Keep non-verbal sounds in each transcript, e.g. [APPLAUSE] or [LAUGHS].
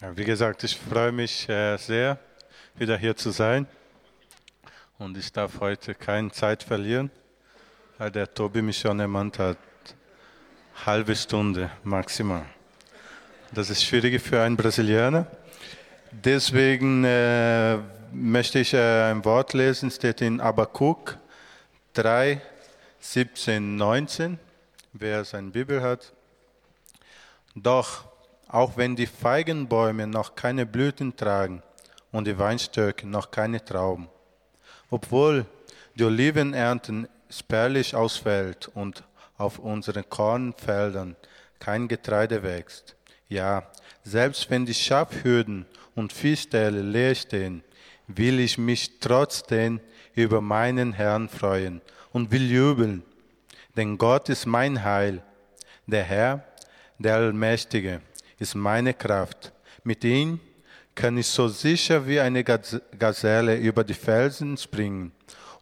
Wie gesagt, ich freue mich äh, sehr, wieder hier zu sein. Und ich darf heute keine Zeit verlieren, weil der Tobi mich schon ermahnt hat. Halbe Stunde maximal. Das ist schwierig für einen Brasilianer. Deswegen äh, möchte ich äh, ein Wort lesen, steht in Abakuk 3, 17, 19, wer seine Bibel hat. Doch auch wenn die Feigenbäume noch keine Blüten tragen und die Weinstöcke noch keine Trauben, obwohl die Olivenernten spärlich ausfällt und auf unseren Kornfeldern kein Getreide wächst. Ja, selbst wenn die Schafhürden und Viehställe leer stehen, will ich mich trotzdem über meinen Herrn freuen und will jubeln. Denn Gott ist mein Heil, der Herr, der Allmächtige ist meine Kraft. Mit ihm kann ich so sicher wie eine Gazelle über die Felsen springen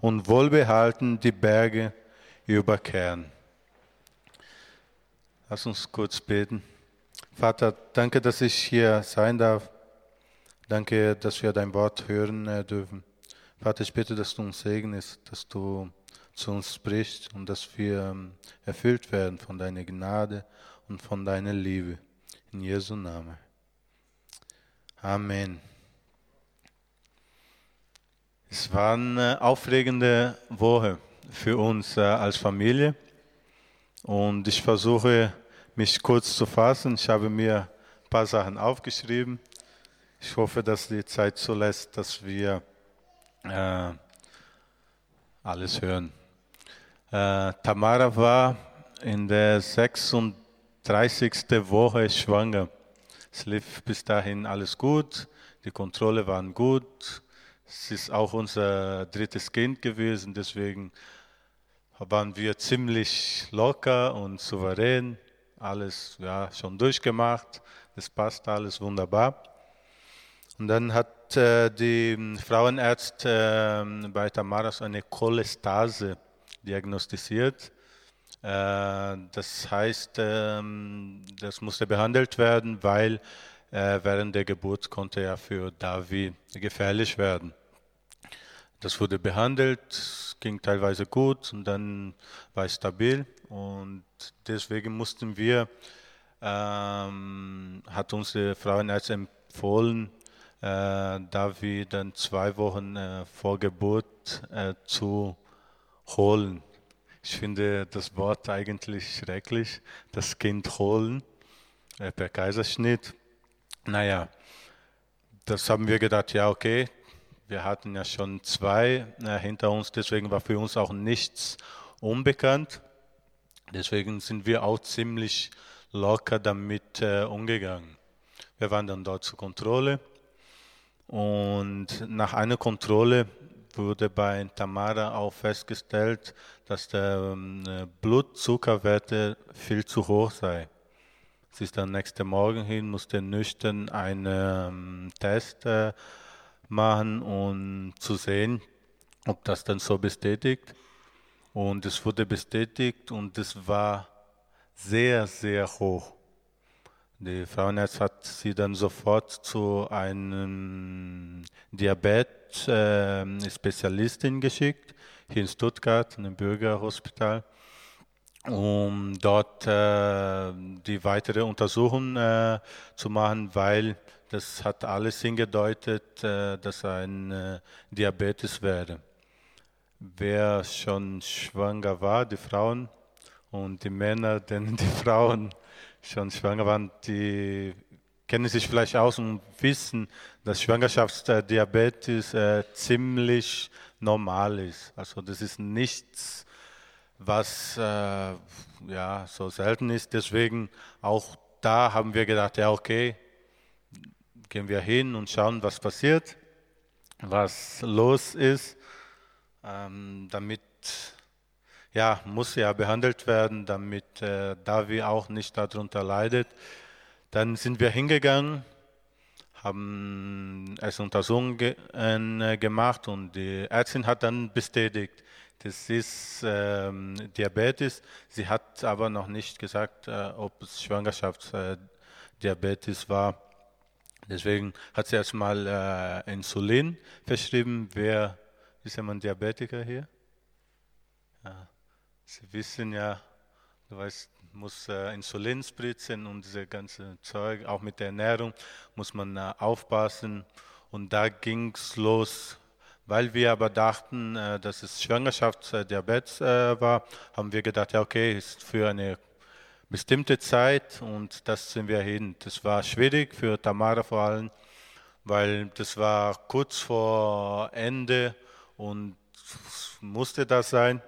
und wohlbehalten die Berge überkehren. Lass uns kurz beten. Vater, danke, dass ich hier sein darf. Danke, dass wir dein Wort hören äh, dürfen. Vater, ich bitte, dass du uns segnest, dass du zu uns sprichst und dass wir ähm, erfüllt werden von deiner Gnade und von deiner Liebe. In Jesu Namen. Amen. Es war eine aufregende Woche für uns äh, als Familie und ich versuche mich kurz zu fassen. Ich habe mir ein paar Sachen aufgeschrieben. Ich hoffe, dass die Zeit zulässt, dass wir äh, alles hören. Äh, Tamara war in der 36 30. Woche schwanger. Es lief bis dahin alles gut, die Kontrolle waren gut. Es ist auch unser drittes Kind gewesen, deswegen waren wir ziemlich locker und souverän, alles ja, schon durchgemacht, das passt alles wunderbar. Und dann hat äh, die Frauenärztin äh, bei Tamaras eine Cholestase diagnostiziert. Äh, das heißt, ähm, das musste behandelt werden, weil äh, während der Geburt konnte er für Davi gefährlich werden. Das wurde behandelt, ging teilweise gut und dann war es stabil und deswegen mussten wir, ähm, hat unsere Frauenarzt empfohlen, äh, Davi dann zwei Wochen äh, vor Geburt äh, zu holen. Ich finde das Wort eigentlich schrecklich, das Kind holen äh, per Kaiserschnitt. Naja, das haben wir gedacht, ja okay, wir hatten ja schon zwei äh, hinter uns, deswegen war für uns auch nichts unbekannt. Deswegen sind wir auch ziemlich locker damit äh, umgegangen. Wir waren dann dort zur Kontrolle und nach einer Kontrolle wurde bei Tamara auch festgestellt, dass der ähm, Blutzuckerwerte viel zu hoch sei. Sie ist dann nächste Morgen hin, musste nüchtern einen ähm, Test äh, machen, um zu sehen, ob das dann so bestätigt. Und es wurde bestätigt und es war sehr, sehr hoch. Die Frauenarzt hat sie dann sofort zu einem Diabetes-Spezialistin geschickt, hier in Stuttgart, in einem Bürgerhospital, um dort äh, die weitere Untersuchung äh, zu machen, weil das hat alles hingedeutet, äh, dass ein äh, Diabetes wäre. Wer schon schwanger war, die Frauen und die Männer, denn die [LAUGHS] Frauen schon schwanger waren, die kennen sich vielleicht aus und wissen, dass Schwangerschaftsdiabetes äh, ziemlich normal ist. Also das ist nichts, was äh, ja so selten ist. Deswegen auch da haben wir gedacht, ja okay, gehen wir hin und schauen, was passiert, was los ist, ähm, damit ja, muss ja behandelt werden, damit äh, Davi auch nicht darunter leidet. Dann sind wir hingegangen, haben erst Untersuchungen ge äh, gemacht und die Ärztin hat dann bestätigt, das ist ähm, Diabetes. Sie hat aber noch nicht gesagt, äh, ob es Schwangerschaftsdiabetes war. Deswegen hat sie erstmal äh, Insulin verschrieben. Wer ist jemand Diabetiker hier? Ja. Sie wissen ja, du weißt, muss äh, Insulin spritzen und diese ganze Zeug, auch mit der Ernährung muss man äh, aufpassen. Und da ging es los. Weil wir aber dachten, äh, dass es Schwangerschaftsdiabetes äh, war, haben wir gedacht, ja okay, ist für eine bestimmte Zeit und das sind wir hin. Das war schwierig für Tamara vor allem, weil das war kurz vor Ende und musste das sein.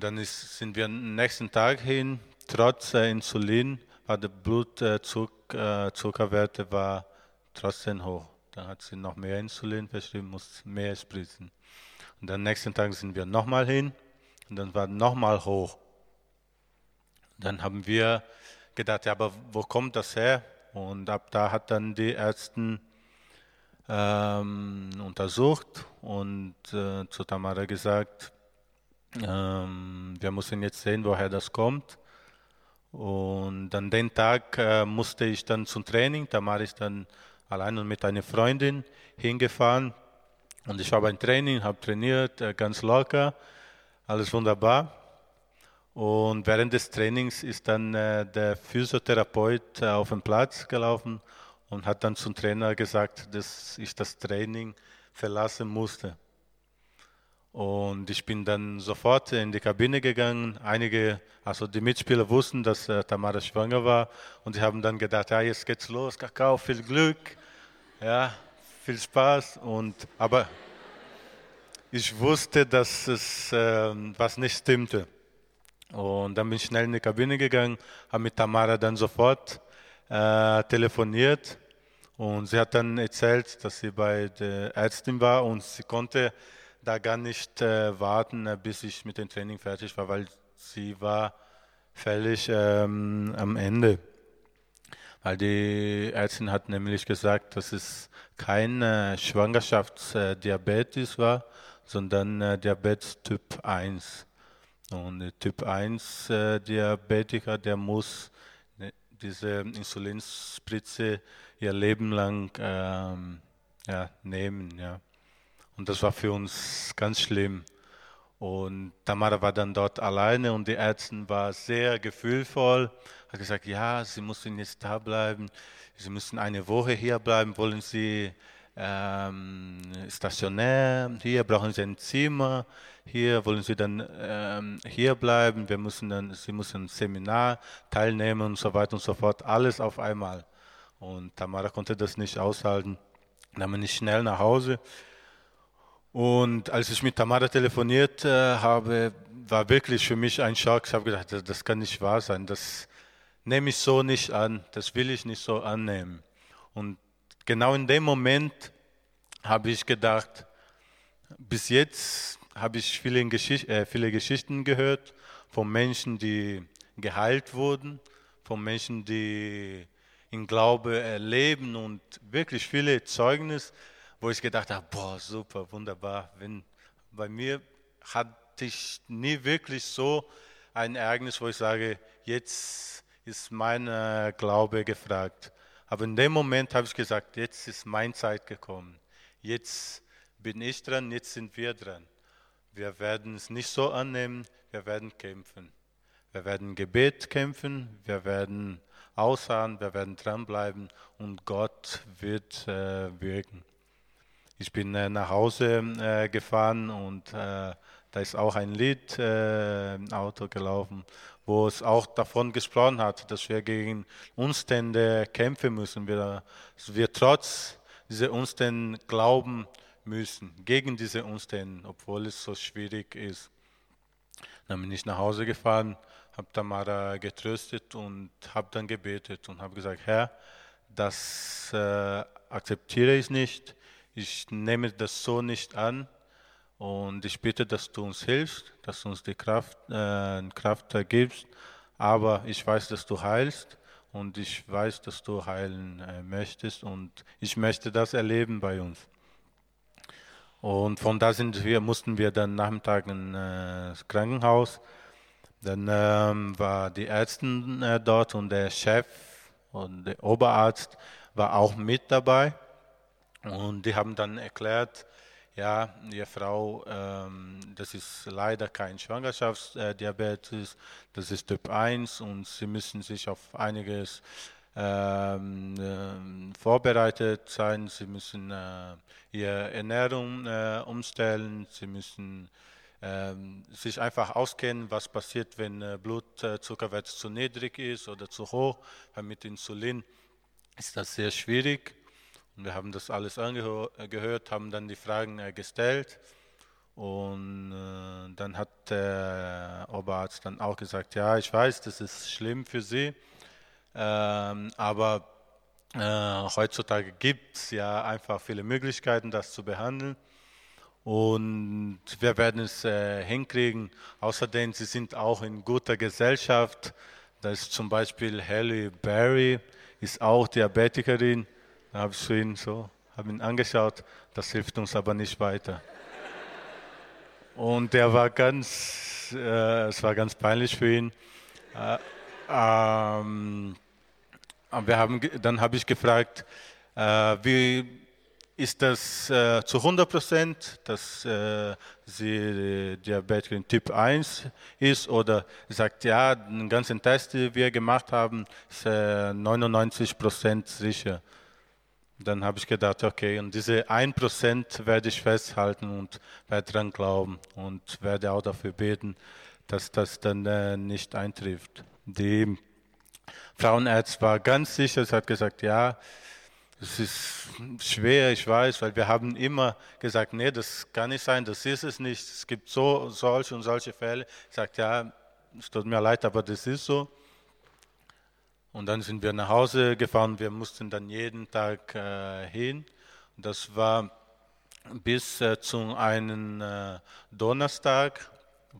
Dann ist, sind wir am nächsten Tag hin, trotz äh, Insulin war der Blutzuckerwerte äh, war trotzdem hoch. Dann hat sie noch mehr Insulin verschrieben, muss mehr spritzen. Und am nächsten Tag sind wir nochmal hin und dann war nochmal hoch. Dann haben wir gedacht, ja, aber wo kommt das her? Und ab da hat dann die Ärzte ähm, untersucht und äh, zu Tamara gesagt, ähm, wir müssen jetzt sehen, woher das kommt. Und an den Tag äh, musste ich dann zum Training. Tamara ist dann allein und mit einer Freundin hingefahren. Und ich war beim Training, habe trainiert, äh, ganz locker, alles wunderbar. Und während des Trainings ist dann äh, der Physiotherapeut äh, auf den Platz gelaufen und hat dann zum Trainer gesagt, dass ich das Training verlassen musste. Und ich bin dann sofort in die Kabine gegangen. Einige, also die Mitspieler wussten, dass äh, Tamara schwanger war und sie haben dann gedacht, ja, jetzt geht's los, Kakao, viel Glück, ja, viel Spaß. Und aber ich wusste, dass es äh, was nicht stimmte. Und dann bin ich schnell in die Kabine gegangen, habe mit Tamara dann sofort äh, telefoniert und sie hat dann erzählt, dass sie bei der Ärztin war und sie konnte da gar nicht äh, warten, äh, bis ich mit dem Training fertig war, weil sie war völlig ähm, am Ende. Weil die Ärztin hat nämlich gesagt, dass es kein äh, Schwangerschaftsdiabetes war, sondern äh, Diabetes Typ 1. Und Typ 1 äh, Diabetiker, der muss ne, diese Insulinspritze ihr Leben lang ähm, ja, nehmen. Ja. Und das war für uns ganz schlimm. Und Tamara war dann dort alleine und die Ärztin war sehr gefühlvoll, hat gesagt, ja, Sie müssen jetzt da bleiben, Sie müssen eine Woche hier bleiben, wollen Sie ähm, stationär, hier brauchen Sie ein Zimmer, hier wollen Sie dann ähm, hier bleiben, wir müssen dann, Sie müssen ein Seminar teilnehmen und so weiter und so fort, alles auf einmal. Und Tamara konnte das nicht aushalten. Dann bin ich schnell nach Hause. Und als ich mit Tamara telefoniert äh, habe, war wirklich für mich ein Schock. Ich habe gedacht, das, das kann nicht wahr sein. Das nehme ich so nicht an. Das will ich nicht so annehmen. Und genau in dem Moment habe ich gedacht, bis jetzt habe ich viele, Geschicht äh, viele Geschichten gehört von Menschen, die geheilt wurden, von Menschen, die in Glaube leben und wirklich viele Zeugnisse, wo ich gedacht habe, boah, super, wunderbar. Wenn, bei mir hatte ich nie wirklich so ein Ereignis, wo ich sage, jetzt ist mein äh, Glaube gefragt. Aber in dem Moment habe ich gesagt, jetzt ist meine Zeit gekommen. Jetzt bin ich dran, jetzt sind wir dran. Wir werden es nicht so annehmen, wir werden kämpfen. Wir werden Gebet kämpfen, wir werden ausharren, wir werden dranbleiben und Gott wird äh, wirken. Ich bin äh, nach Hause äh, gefahren und äh, da ist auch ein Lied im Auto gelaufen, wo es auch davon gesprochen hat, dass wir gegen Umstände kämpfen müssen, wir, wir trotz dieser Umstände glauben müssen, gegen diese Umstände, obwohl es so schwierig ist. Dann bin ich nach Hause gefahren, habe Tamara getröstet und habe dann gebetet und habe gesagt, Herr, das äh, akzeptiere ich nicht, ich nehme das so nicht an und ich bitte, dass du uns hilfst, dass du uns die Kraft, äh, Kraft gibst, aber ich weiß, dass du heilst und ich weiß, dass du heilen äh, möchtest und ich möchte das erleben bei uns. Und von da sind wir, mussten wir dann Nachmittag ins äh, Krankenhaus. Dann ähm, war die Ärztin äh, dort und der Chef und der Oberarzt war auch mit dabei. Und die haben dann erklärt, ja, Ihre Frau, ähm, das ist leider kein Schwangerschaftsdiabetes, das ist Typ 1 und Sie müssen sich auf einiges ähm, äh, vorbereitet sein. Sie müssen äh, Ihre Ernährung äh, umstellen, Sie müssen ähm, sich einfach auskennen, was passiert, wenn äh, Blutzuckerwert zu niedrig ist oder zu hoch. Weil mit Insulin ist das sehr schwierig. Und wir haben das alles angehört, haben dann die Fragen äh, gestellt. Und äh, dann hat der Oberarzt dann auch gesagt, ja, ich weiß, das ist schlimm für Sie, ähm, aber äh, heutzutage gibt es ja einfach viele Möglichkeiten, das zu behandeln. Und wir werden es äh, hinkriegen. Außerdem, Sie sind auch in guter Gesellschaft. Da ist zum Beispiel Halle Berry, ist auch Diabetikerin. Da habe ich ihn so, habe ihn angeschaut, das hilft uns aber nicht weiter. Und der war ganz, äh, es war ganz peinlich für ihn. Äh, ähm, wir haben, dann habe ich gefragt, äh, wie ist das äh, zu 100 Prozent, dass äh, sie Diabetikerin Typ 1 ist oder sagt, ja, den ganzen Test, den wir gemacht haben, ist 99 Prozent sicher. Dann habe ich gedacht, okay, und diese 1% werde ich festhalten und werde dran glauben und werde auch dafür beten, dass das dann äh, nicht eintrifft. Die Frauenärzt war ganz sicher, sie hat gesagt, ja, es ist schwer, ich weiß, weil wir haben immer gesagt, nee, das kann nicht sein, das ist es nicht. Es gibt so solche und solche Fälle. Ich sagte, ja, es tut mir leid, aber das ist so. Und dann sind wir nach Hause gefahren. Wir mussten dann jeden Tag äh, hin. Das war bis äh, zu einem äh, Donnerstag,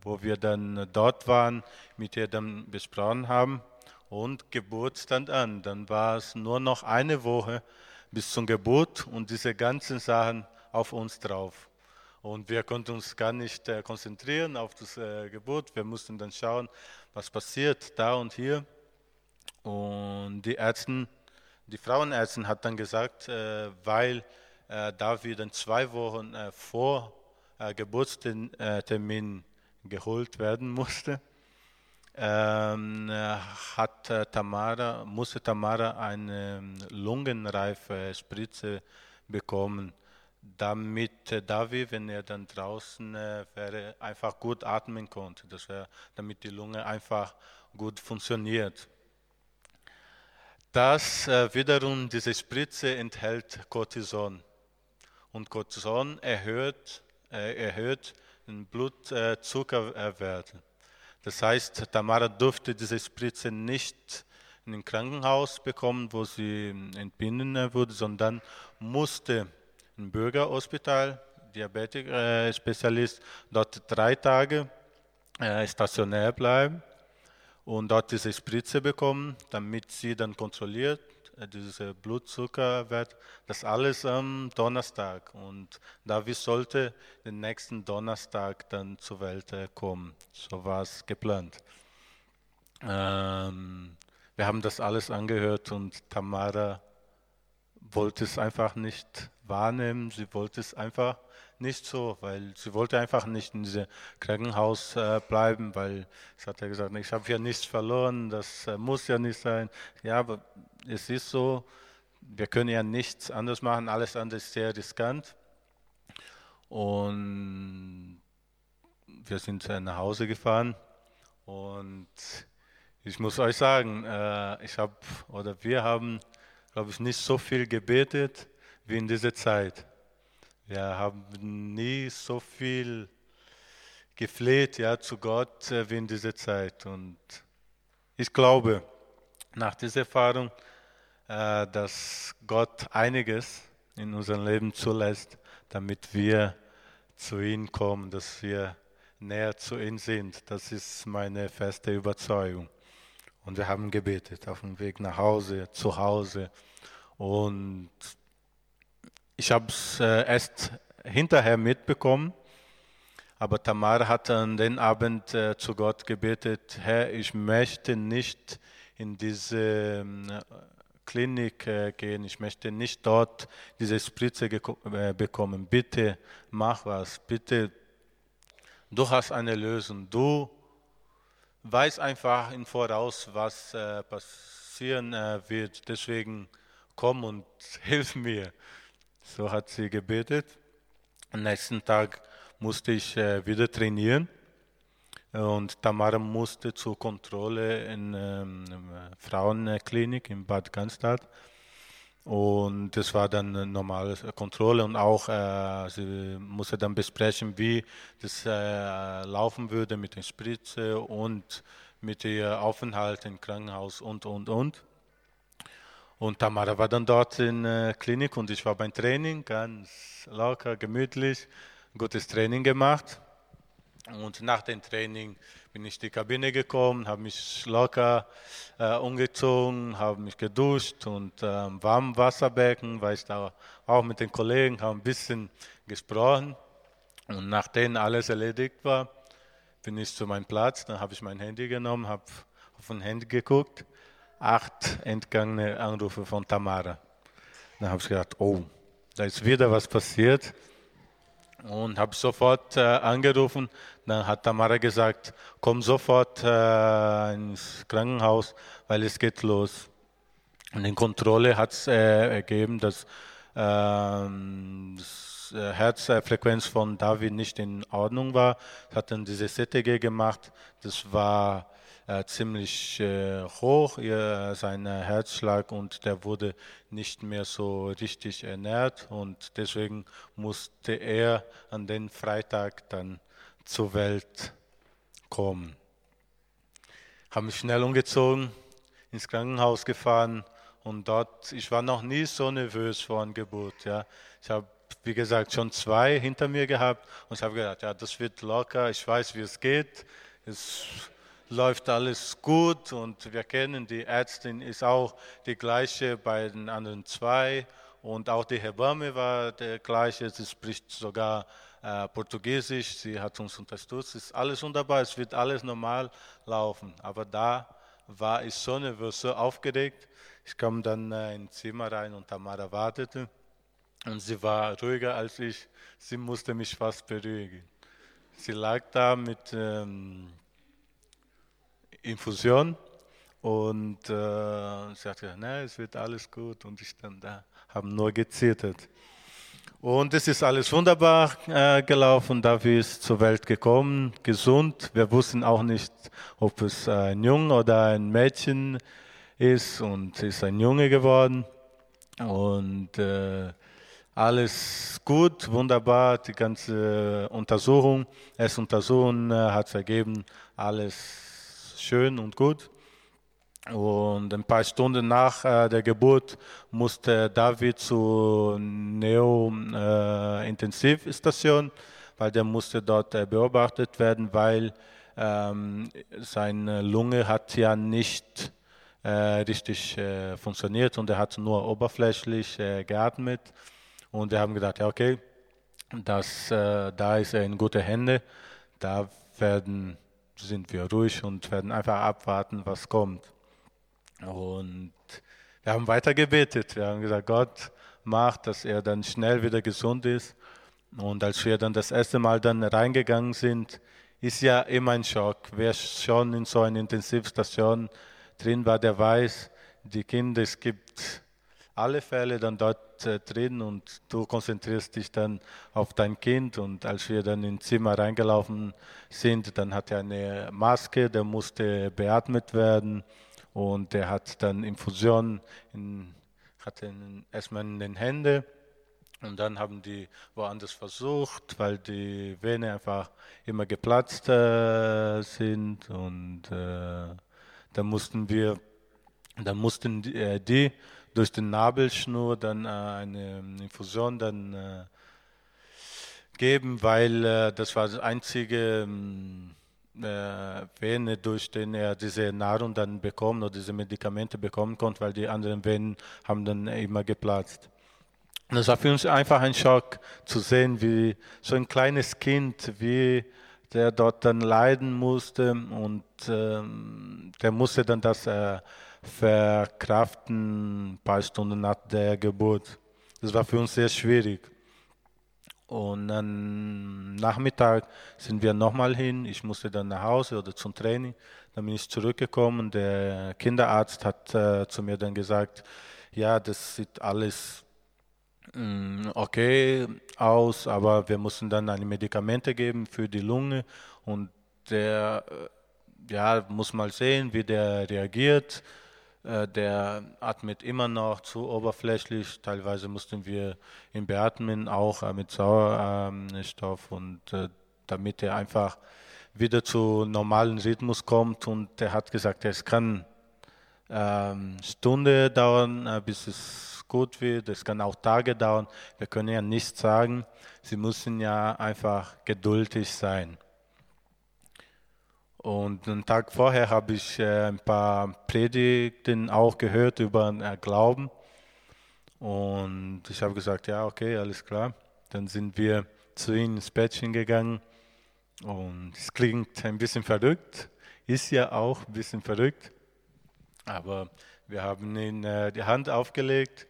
wo wir dann dort waren, mit ihr dann besprochen haben. Und Geburt stand an. Dann war es nur noch eine Woche bis zum Geburt und diese ganzen Sachen auf uns drauf. Und wir konnten uns gar nicht äh, konzentrieren auf das äh, Geburt. Wir mussten dann schauen, was passiert da und hier. Und die Ärzte, die Frauenärztin hat dann gesagt, äh, weil äh, da wir dann zwei Wochen äh, vor Geburtstermin geholt werden musste, ähm, hat Tamara, musste Tamara eine ähm, lungenreife Spritze bekommen, damit Davi, wenn er dann draußen wäre, einfach gut atmen konnte, das wär, damit die Lunge einfach gut funktioniert. Das äh, wiederum, diese Spritze enthält Cortison. Und Cortison erhöht, äh, erhöht den Blutzuckerwert. Das heißt, Tamara durfte diese Spritze nicht in ein Krankenhaus bekommen, wo sie entbinden wurde, sondern musste im Bürgerhospital, Diabetik-Spezialist, dort drei Tage äh, stationär bleiben und dort diese Spritze bekommen, damit sie dann kontrolliert, äh, diese Blutzuckerwert, das alles am Donnerstag. Und David sollte den nächsten Donnerstag dann zur Welt äh, kommen. So war es geplant. Ähm, wir haben das alles angehört und Tamara wollte es einfach nicht wahrnehmen. Sie wollte es einfach nicht so, weil sie wollte einfach nicht in diesem Krankenhaus äh, bleiben, weil es hat ja gesagt, ich habe ja nichts verloren, das äh, muss ja nicht sein. Ja, aber es ist so, wir können ja nichts anderes machen, alles andere ist sehr riskant. Und wir sind äh, nach Hause gefahren und ich muss euch sagen, äh, ich habe oder wir haben, glaube ich, nicht so viel gebetet wie in dieser Zeit. Wir haben nie so viel gefleht ja, zu Gott äh, wie in dieser Zeit. Und ich glaube, nach dieser Erfahrung, äh, dass Gott einiges in unserem Leben zulässt, damit wir zu ihm kommen, dass wir näher zu ihm sind. Das ist meine feste Überzeugung. Und wir haben gebetet auf dem Weg nach Hause, zu Hause. Und ich habe es äh, erst hinterher mitbekommen, aber Tamar hat an den Abend äh, zu Gott gebetet, Herr, ich möchte nicht in diese Klinik äh, gehen. Ich möchte nicht dort diese Spritze äh, bekommen. Bitte mach was. Bitte, du hast eine Lösung. Du weißt einfach im Voraus, was äh, passieren äh, wird. Deswegen komm und [LAUGHS] hilf mir. So hat sie gebetet. Am nächsten Tag musste ich äh, wieder trainieren. Und Tamara musste zur Kontrolle in ähm, Frauenklinik in Bad Cannstatt. Und das war dann eine normale Kontrolle und auch äh, sie musste dann besprechen, wie das äh, laufen würde mit der Spritze und mit ihr Aufenthalt im Krankenhaus und, und, und. Und Tamara war dann dort in der äh, Klinik und ich war beim Training, ganz locker, gemütlich, gutes Training gemacht. Und nach dem Training bin ich in die Kabine gekommen, habe mich locker äh, umgezogen, habe mich geduscht und äh, im warmen Wasserbecken, weil ich da auch mit den Kollegen habe ein bisschen gesprochen. Und nachdem alles erledigt war, bin ich zu meinem Platz, dann habe ich mein Handy genommen, habe auf ein Handy geguckt, acht entgangene Anrufe von Tamara. Dann habe ich gedacht, oh, da ist wieder was passiert und habe sofort äh, angerufen. Dann hat Tamara gesagt, komm sofort äh, ins Krankenhaus, weil es geht los. Und in Kontrolle hat es äh, ergeben, dass ähm, die äh, Herzfrequenz von David nicht in Ordnung war. Hat dann diese CTG gemacht. Das war ziemlich äh, hoch, ihr, sein Herzschlag, und der wurde nicht mehr so richtig ernährt. Und deswegen musste er an den Freitag dann zur Welt kommen. Habe mich schnell umgezogen, ins Krankenhaus gefahren und dort, ich war noch nie so nervös vor einer Geburt. Ja. Ich habe, wie gesagt, schon zwei hinter mir gehabt und ich habe gedacht, ja, das wird locker, ich weiß, wie es geht. Es läuft alles gut und wir kennen, die Ärztin ist auch die gleiche bei den anderen zwei. Und auch die Hebamme war der gleiche, sie spricht sogar äh, Portugiesisch, sie hat uns unterstützt, es ist alles wunderbar, es wird alles normal laufen, aber da war ich so nervös, so aufgeregt, ich kam dann äh, ins Zimmer rein und Tamara wartete. Und sie war ruhiger als ich, sie musste mich fast beruhigen. Sie lag da mit ähm, Infusion und äh, sagte, nein, es wird alles gut und ich dann da, haben nur gezittert. Und es ist alles wunderbar äh, gelaufen. David ist zur Welt gekommen, gesund. Wir wussten auch nicht, ob es ein Junge oder ein Mädchen ist und ist ein Junge geworden. Und äh, alles gut, wunderbar, die ganze Untersuchung, erste Untersuchung äh, hat ergeben, alles schön und gut. Und ein paar Stunden nach äh, der Geburt musste David zur Neo-Intensivstation, äh, weil der musste dort äh, beobachtet werden, weil ähm, seine Lunge hat ja nicht äh, richtig äh, funktioniert und er hat nur oberflächlich äh, geatmet. Und wir haben gedacht, ja okay, das, da ist er in gute Hände, da werden sind wir ruhig und werden einfach abwarten, was kommt. Und wir haben weiter gebetet. Wir haben gesagt, Gott macht, dass er dann schnell wieder gesund ist. Und als wir dann das erste Mal dann reingegangen sind, ist ja immer ein Schock. Wer schon in so einer Intensivstation drin war, der weiß, die Kinder, es gibt alle Fälle dann dort drin und du konzentrierst dich dann auf dein Kind. Und als wir dann ins Zimmer reingelaufen sind, dann hat er eine Maske, der musste beatmet werden und der hat dann Infusion, in, hatte erstmal in den Händen. Und dann haben die woanders versucht, weil die Vene einfach immer geplatzt äh, sind. Und äh, dann mussten wir, dann mussten die, äh, die durch den Nabelschnur dann äh, eine Infusion dann äh, geben, weil äh, das war das einzige ähm, äh, Vene, durch den er diese Nahrung dann bekommen oder diese Medikamente bekommen konnte, weil die anderen Venen haben dann immer geplatzt. Und das war für uns einfach ein Schock zu sehen, wie so ein kleines Kind, wie der dort dann leiden musste und ähm, der musste dann das äh, verkraften, ein paar Stunden nach der Geburt. Das war für uns sehr schwierig. Und dann Nachmittag sind wir nochmal hin. Ich musste dann nach Hause oder zum Training. Dann bin ich zurückgekommen. Der Kinderarzt hat äh, zu mir dann gesagt, ja, das sieht alles mh, mm, okay aus, aber wir mussten dann eine Medikamente geben für die Lunge und der, äh, ja, muss mal sehen, wie der reagiert. Äh, der atmet immer noch zu oberflächlich. Teilweise mussten wir ihn beatmen, auch äh, mit Sauerstoff und damit er einfach wieder zu normalen Rhythmus kommt. Und er hat gesagt, es kann ähm, Stunde dauern, bis es gut wird. Es kann auch Tage dauern. Wir können ja nicht sagen. Sie müssen ja einfach geduldig sein. Und einen Tag vorher habe ich äh, ein paar Predigten auch gehört über äh, Glauben. Und ich habe gesagt, ja, okay, alles klar. Dann sind wir zu ihm ins Bettchen gegangen. Und es klingt ein bisschen verrückt, ist ja auch ein bisschen verrückt. Aber wir haben ihm äh, die Hand aufgelegt.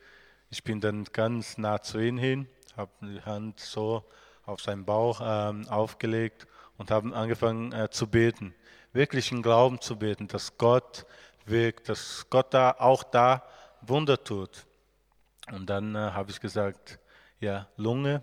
Ich bin dann ganz nah zu ihm hin, habe die Hand so auf seinen Bauch ähm, aufgelegt und haben angefangen äh, zu beten wirklichen Glauben zu beten, dass Gott wirkt, dass Gott da auch da Wunder tut. Und dann äh, habe ich gesagt, ja, Lunge,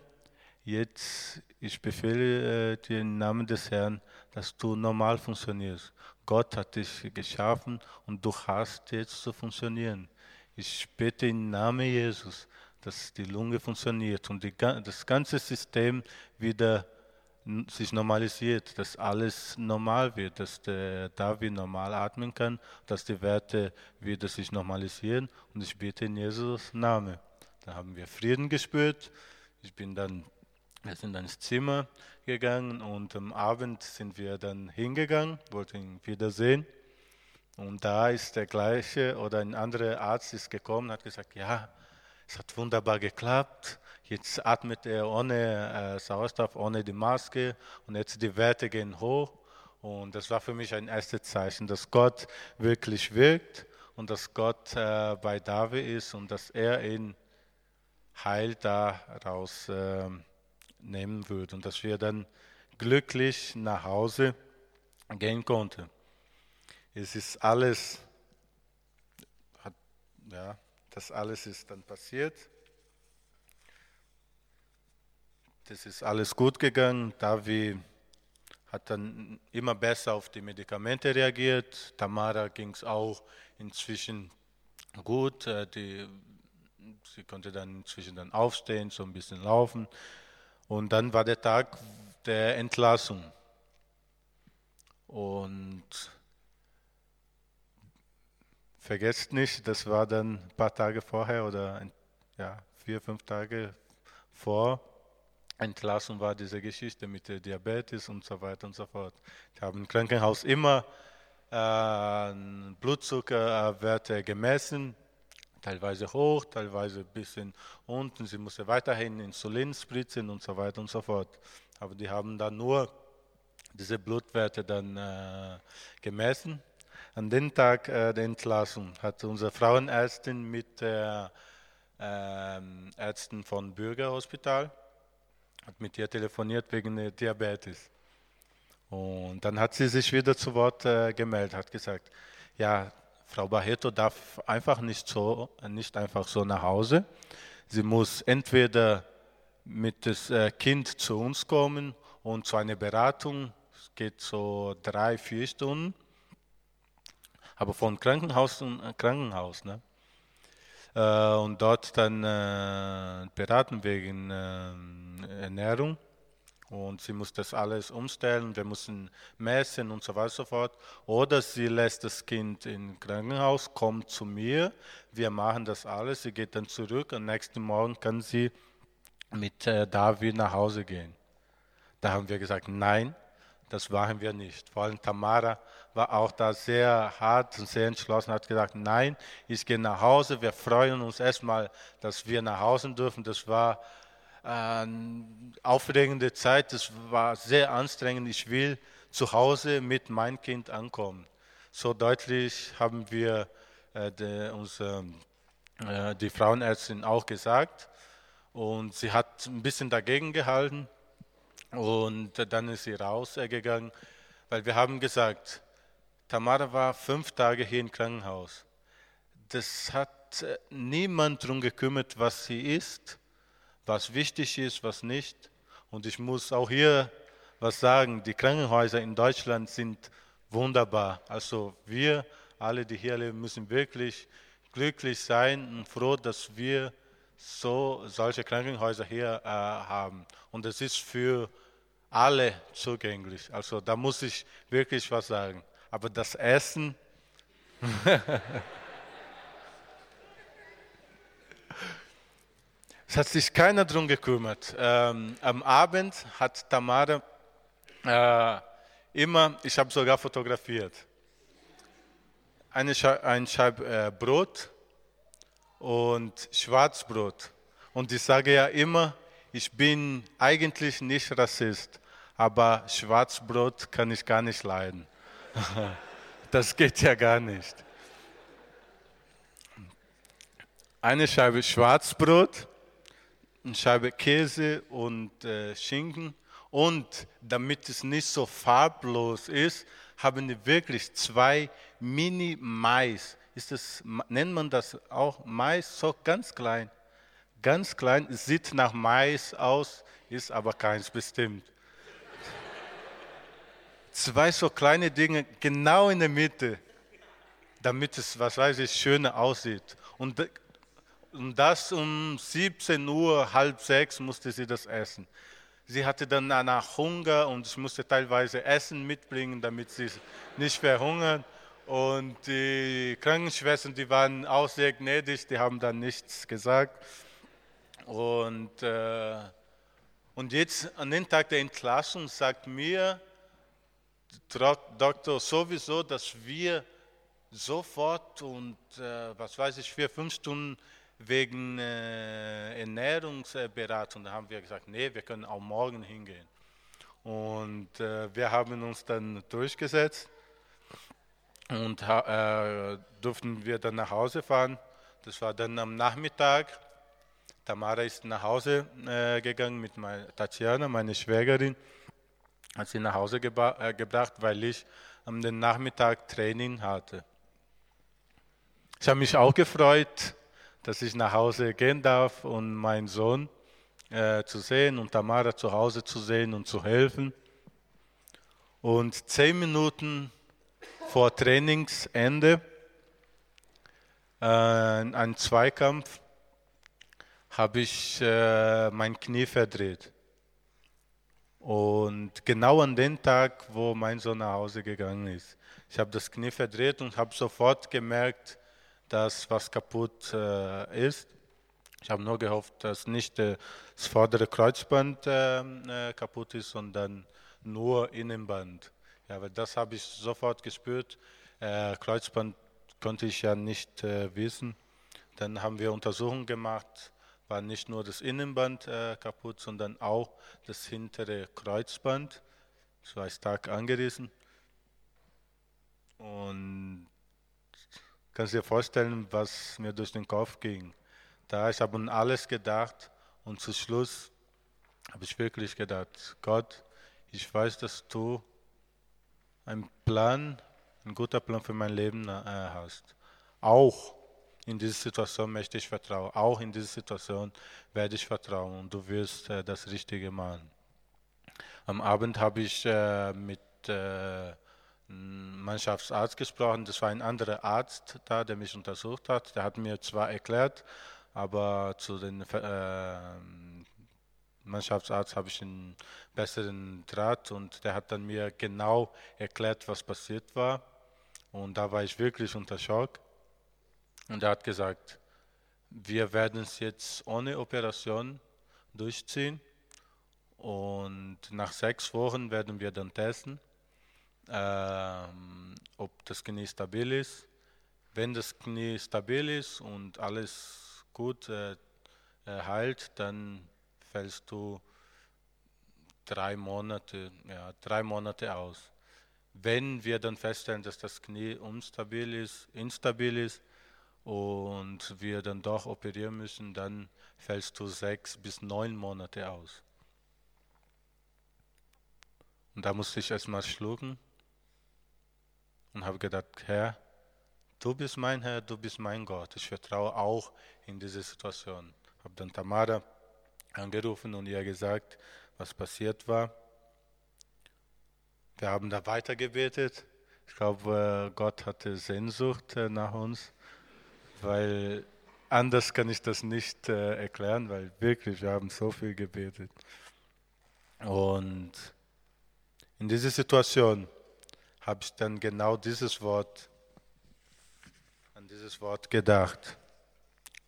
jetzt, ich befehle äh, dir im Namen des Herrn, dass du normal funktionierst. Gott hat dich geschaffen und du hast jetzt zu funktionieren. Ich bete im Namen Jesus, dass die Lunge funktioniert und die, das ganze System wieder funktioniert sich normalisiert, dass alles normal wird, dass der David normal atmen kann, dass die Werte wieder sich normalisieren und ich bete in Jesus Name. Dann haben wir Frieden gespürt. Ich bin dann, wir sind dann ins Zimmer gegangen und am Abend sind wir dann hingegangen, wollten ihn wiedersehen. Und da ist der gleiche oder ein anderer Arzt ist gekommen, hat gesagt, ja, es hat wunderbar geklappt Jetzt atmet er ohne äh, Sauerstoff, ohne die Maske und jetzt die Werte gehen hoch. Und das war für mich ein erstes Zeichen, dass Gott wirklich wirkt und dass Gott äh, bei David ist und dass er ihn Heil daraus äh, nehmen wird und dass wir dann glücklich nach Hause gehen konnten. Es ist alles, hat, ja, das alles ist dann passiert. Das ist alles gut gegangen. Davi hat dann immer besser auf die Medikamente reagiert. Tamara ging es auch inzwischen gut. Äh, die, sie konnte dann inzwischen dann aufstehen, so ein bisschen laufen. Und dann war der Tag der Entlassung. Und vergesst nicht, das war dann ein paar Tage vorher oder ja, vier, fünf Tage vor entlassen war diese Geschichte mit der Diabetes und so weiter und so fort. Ich habe im Krankenhaus immer äh, Blutzuckerwerte gemessen, teilweise hoch, teilweise ein bisschen unten. Sie musste weiterhin Insulin spritzen und so weiter und so fort. Aber die haben dann nur diese Blutwerte dann äh, gemessen. An dem Tag äh, der Entlassung hat unsere Frauenärztin mit der äh, Ärzten von Bürgerhospital hat mit ihr telefoniert wegen Diabetes. Und dann hat sie sich wieder zu Wort äh, gemeldet, hat gesagt, ja, Frau Barreto darf einfach nicht so, nicht einfach so nach Hause. Sie muss entweder mit dem äh, Kind zu uns kommen und zu einer Beratung. Es geht so drei, vier Stunden. Aber von Krankenhaus zu Krankenhaus. Ne? Äh, und dort dann äh, beraten wegen äh, Ernährung. Und sie muss das alles umstellen, wir müssen messen und so weiter und so fort. Oder sie lässt das Kind im Krankenhaus, kommt zu mir, wir machen das alles, sie geht dann zurück und nächsten Morgen kann sie mit David nach Hause gehen. Da haben wir gesagt, nein, das waren wir nicht. Vor allem Tamara war auch da sehr hart und sehr entschlossen, hat gesagt, nein, ich gehe nach Hause, wir freuen uns erstmal, dass wir nach Hause dürfen. Das war aufregende Zeit, das war sehr anstrengend. Ich will zu Hause mit meinem Kind ankommen. So deutlich haben wir äh, die, unsere, äh, die Frauenärztin auch gesagt. Und sie hat ein bisschen dagegen gehalten. Und dann ist sie rausgegangen, weil wir haben gesagt, Tamara war fünf Tage hier im Krankenhaus. Das hat äh, niemand darum gekümmert, was sie ist, was wichtig ist, was nicht. Und ich muss auch hier was sagen. Die Krankenhäuser in Deutschland sind wunderbar. Also wir alle, die hier leben, müssen wirklich glücklich sein und froh, dass wir so solche Krankenhäuser hier äh, haben. Und es ist für alle zugänglich. Also da muss ich wirklich was sagen. Aber das Essen. [LAUGHS] es hat sich keiner darum gekümmert. Ähm, am Abend hat Tamara äh, immer, ich habe sogar fotografiert, eine Scheibe, ein Scheib äh, Brot und Schwarzbrot. Und ich sage ja immer, ich bin eigentlich nicht Rassist, aber Schwarzbrot kann ich gar nicht leiden. [LAUGHS] Das geht ja gar nicht. Eine Scheibe Schwarzbrot, eine Scheibe Käse und äh, Schinken. Und damit es nicht so farblos ist, haben wir wirklich zwei Mini-Mais. Ist das, nennt man das auch Mais? So ganz klein. Ganz klein, sieht nach Mais aus, ist aber keins bestimmt. Zwei so kleine Dinge genau in der Mitte, damit es, was weiß ich, schöner aussieht. Und, und das um 17 Uhr, halb sechs musste sie das essen. Sie hatte dann danach Hunger und ich musste teilweise Essen mitbringen, damit sie nicht verhungern. Und die Krankenschwestern, die waren auch sehr gnädig, die haben dann nichts gesagt. Und, äh, und jetzt an den Tag der Entlassung sagt mir Doktor sowieso, dass wir sofort und äh, was weiß ich, vier, fünf Stunden wegen äh, Ernährungsberatung, da haben wir gesagt, nee, wir können auch morgen hingehen. Und äh, wir haben uns dann durchgesetzt und äh, durften wir dann nach Hause fahren. Das war dann am Nachmittag. Tamara ist nach Hause äh, gegangen mit meiner Tatjana, meine Schwägerin, hat sie nach Hause äh, gebracht, weil ich am Nachmittag Training hatte. Ich habe mich auch gefreut, dass ich nach Hause gehen darf und meinen Sohn äh, zu sehen und Tamara zu Hause zu sehen und zu helfen. Und zehn Minuten vor Trainingsende, äh, ein Zweikampf, habe ich äh, mein Knie verdreht. Und genau an den Tag, wo mein Sohn nach Hause gegangen ist. Ich habe das Knie verdreht und habe sofort gemerkt, dass was kaputt äh, ist. Ich habe nur gehofft, dass nicht äh, das vordere Kreuzband äh, äh, kaputt ist, sondern nur Innenband. Ja, weil das habe ich sofort gespürt. Äh, Kreuzband konnte ich ja nicht äh, wissen. Dann haben wir Untersuchungen gemacht, war nicht nur das Innenband kaputt, sondern auch das hintere Kreuzband. Das war stark angerissen. Und Kannst du dir vorstellen, was mir durch den Kopf ging? Da ich habe an alles gedacht und zu Schluss habe ich wirklich gedacht, Gott, ich weiß, dass du einen Plan, einen guten Plan für mein Leben äh, hast. Auch in dieser Situation möchte ich vertrauen. Auch in dieser Situation werde ich vertrauen und du wirst äh, das Richtige machen. Am Abend habe ich äh, mit äh, Mannschaftsarzt gesprochen. Das war ein anderer Arzt da, der mich untersucht hat. Der hat mir zwar erklärt, aber zu den äh, Mannschaftsarzt habe ich einen besseren Draht und der hat dann mir genau erklärt, was passiert war. Und da war ich wirklich unter Schock. Und er hat gesagt, wir werden es jetzt ohne Operation durchziehen und nach sechs Wochen werden wir dann testen ähm, ob das Knie stabil ist. Wenn das Knie stabil ist und alles gut äh, äh, heilt, dann fällst du drei Monate, ja, drei Monate aus. Wenn wir dann feststellen, dass das Knie unstabil ist, instabil ist, und wir dann doch operieren müssen, dann fällst du sechs bis neun Monate aus. Und da musste ich erstmal schlucken und habe gedacht, Herr, du bist mein Herr, du bist mein Gott. Ich vertraue auch in diese Situation. Habe dann Tamara angerufen und ihr gesagt, was passiert war. Wir haben da weitergebetet. Ich glaube, Gott hatte Sehnsucht äh, nach uns, weil anders kann ich das nicht äh, erklären, weil wirklich, wir haben so viel gebetet. Und in dieser Situation habe ich dann genau dieses Wort, an dieses Wort gedacht,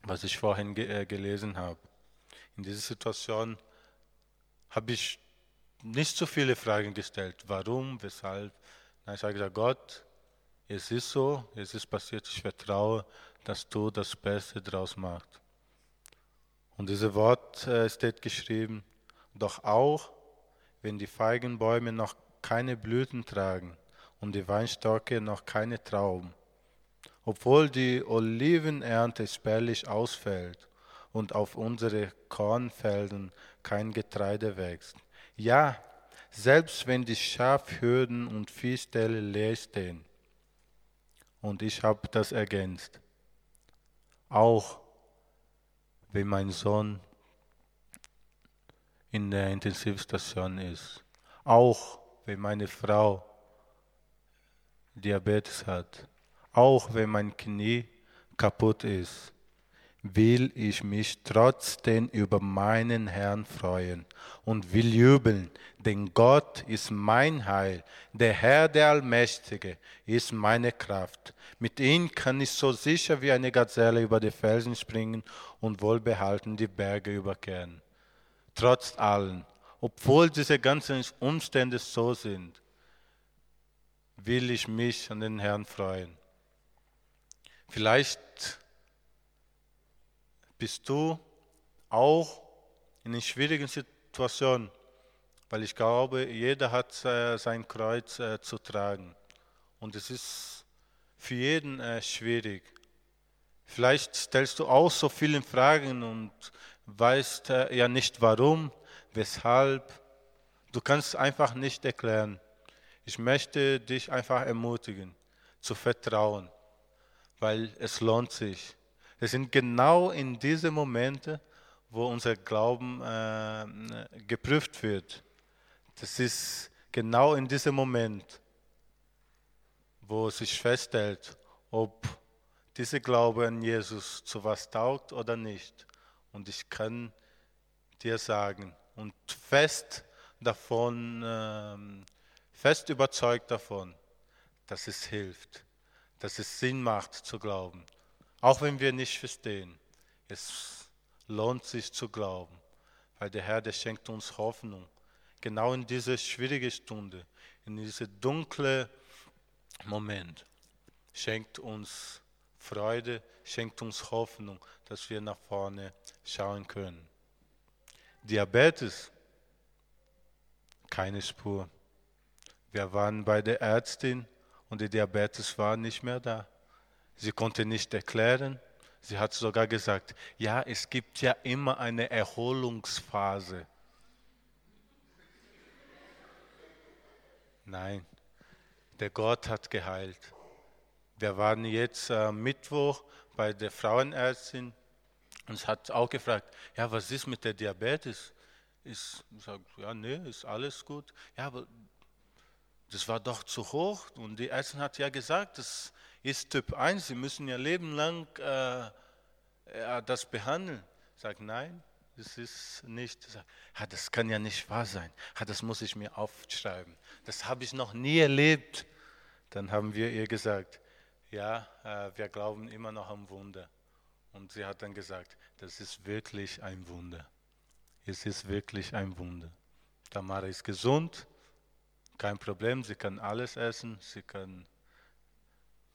was ich vorhin ge äh, gelesen habe. In dieser Situation habe ich nicht so viele Fragen gestellt. Warum, weshalb? Nein, ich habe gesagt, Gott, es ist so, es ist passiert, ich vertraue, dass du das Beste daraus machst. Und dieses Wort äh, steht geschrieben, doch auch wenn die Feigenbäume noch keine Blüten tragen und die Weinstocke noch keine Trauben, obwohl die Olivenernte spärlich ausfällt und auf unsere Kornfeldern kein Getreide wächst. Ja, selbst wenn die Schafhürden und Viehställe leer stehen. Und ich habe das ergänzt. Auch wenn mein Sohn in der Intensivstation ist. Auch wenn meine Frau Diabetes hat. Auch wenn mein Knie kaputt ist will ich mich trotzdem über meinen Herrn freuen und will jubeln, denn Gott ist mein Heil, der Herr der Allmächtige ist meine Kraft. Mit ihm kann ich so sicher wie eine Gazelle über die Felsen springen und wohlbehalten die Berge überqueren. Trotz allem, obwohl diese ganzen Umstände so sind, will ich mich an den Herrn freuen. Vielleicht bist du auch in einer schwierigen Situation, weil ich glaube, jeder hat äh, sein Kreuz äh, zu tragen. Und es ist für jeden äh, schwierig. Vielleicht stellst du auch so viele Fragen und weißt ja nicht warum, weshalb. Du kannst einfach nicht erklären. Ich möchte dich einfach ermutigen, zu vertrauen, weil es lohnt sich. Es sind genau in diese Momente, wo unser Glauben äh, geprüft wird. Das ist genau in diesem Moment, wo sich feststellt, ob dieser Glaube an Jesus zu was taugt oder nicht. Und ich kann dir sagen und fest davon, äh, fest überzeugt davon, dass es hilft, dass es Sinn macht zu glauben. Auch wenn wir nicht verstehen, es lohnt sich zu glauben, weil der Herr, der schenkt uns Hoffnung. Genau in diese schwierige Stunde, in diese dunkle Moment, schenkt uns Freude, schenkt uns Hoffnung, dass wir nach vorne schauen können. Diabetes, keine Spur. Wir waren bei der Ärztin und der Diabetes war nicht mehr da. Sie konnte nicht erklären. Sie hat sogar gesagt, ja, es gibt ja immer eine Erholungsphase. Nein, der Gott hat geheilt. Wir waren jetzt äh, Mittwoch bei der Frauenärztin und sie hat auch gefragt, ja, was ist mit der Diabetes? Ich sage, ja, nee, ist alles gut. Ja, aber das war doch zu hoch und die Ärztin hat ja gesagt, das ist Typ 1, Sie müssen ja Leben lang äh, das behandeln. Sagt, nein, das ist nicht. Sagt, ja, das kann ja nicht wahr sein. Ja, das muss ich mir aufschreiben. Das habe ich noch nie erlebt. Dann haben wir ihr gesagt, ja, äh, wir glauben immer noch am Wunder. Und sie hat dann gesagt, das ist wirklich ein Wunder. Es ist wirklich ein Wunder. Tamara ist gesund, kein Problem, sie kann alles essen, sie kann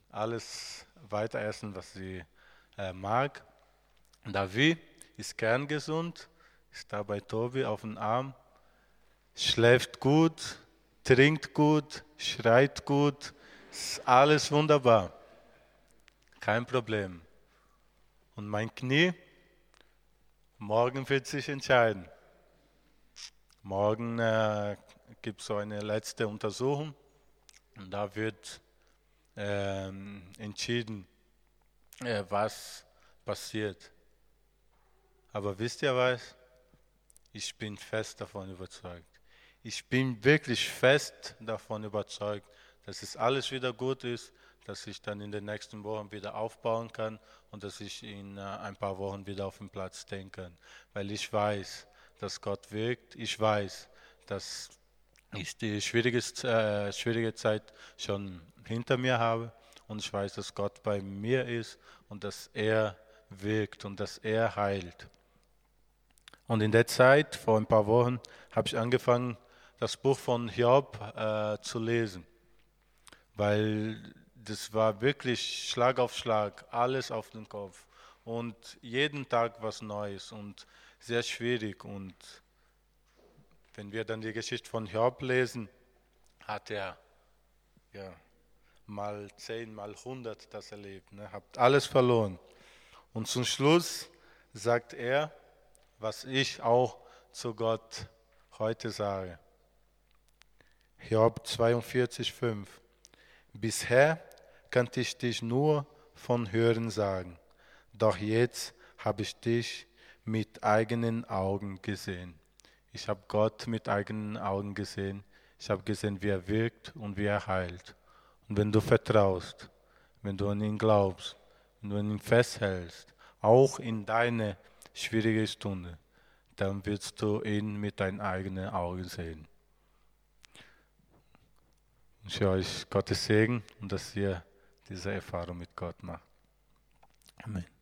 alles weiter essen, was sie äh, mag. David ist kerngesund, ist da bei Tobi auf dem Arm, schläft gut, trinkt gut, schreit gut, ist alles wunderbar. Kein Problem. Und mein Knie, morgen wird sich entscheiden. Morgen äh, gibt es so eine letzte Untersuchung und da wird ähm, entschieden, äh, was passiert. Aber wisst ihr was? Ich bin fest davon überzeugt. Ich bin wirklich fest davon überzeugt, dass es alles wieder gut ist, dass ich dann in den nächsten Wochen wieder aufbauen kann und dass ich in äh, ein paar Wochen wieder auf dem Platz stehen kann. Weil ich weiß, dass Gott wirkt. Ich weiß, dass ich die schwierige, äh, schwierige Zeit schon hinter mir habe und ich weiß, dass Gott bei mir ist und dass er wirkt und dass er heilt. Und in der Zeit, vor ein paar Wochen, habe ich angefangen, das Buch von Hiob äh, zu lesen, weil das war wirklich Schlag auf Schlag, alles auf den Kopf und jeden Tag was Neues und sehr schwierig. Und wenn wir dann die Geschichte von Hiob lesen, hat er ja, mal zehn, mal hundert das erlebt, ne? hat alles verloren. Und zum Schluss sagt er, was ich auch zu Gott heute sage. Hiob 42, 5. Bisher kannte ich dich nur von Hören sagen, doch jetzt habe ich dich mit eigenen Augen gesehen. Ich habe Gott mit eigenen Augen gesehen. Ich habe gesehen, wie er wirkt und wie er heilt. Und wenn du vertraust, wenn du an ihn glaubst, wenn du an ihn festhältst, auch in deine schwierige Stunde, dann wirst du ihn mit deinen eigenen Augen sehen. Ich wünsche euch Gottes Segen und dass ihr diese Erfahrung mit Gott macht. Amen.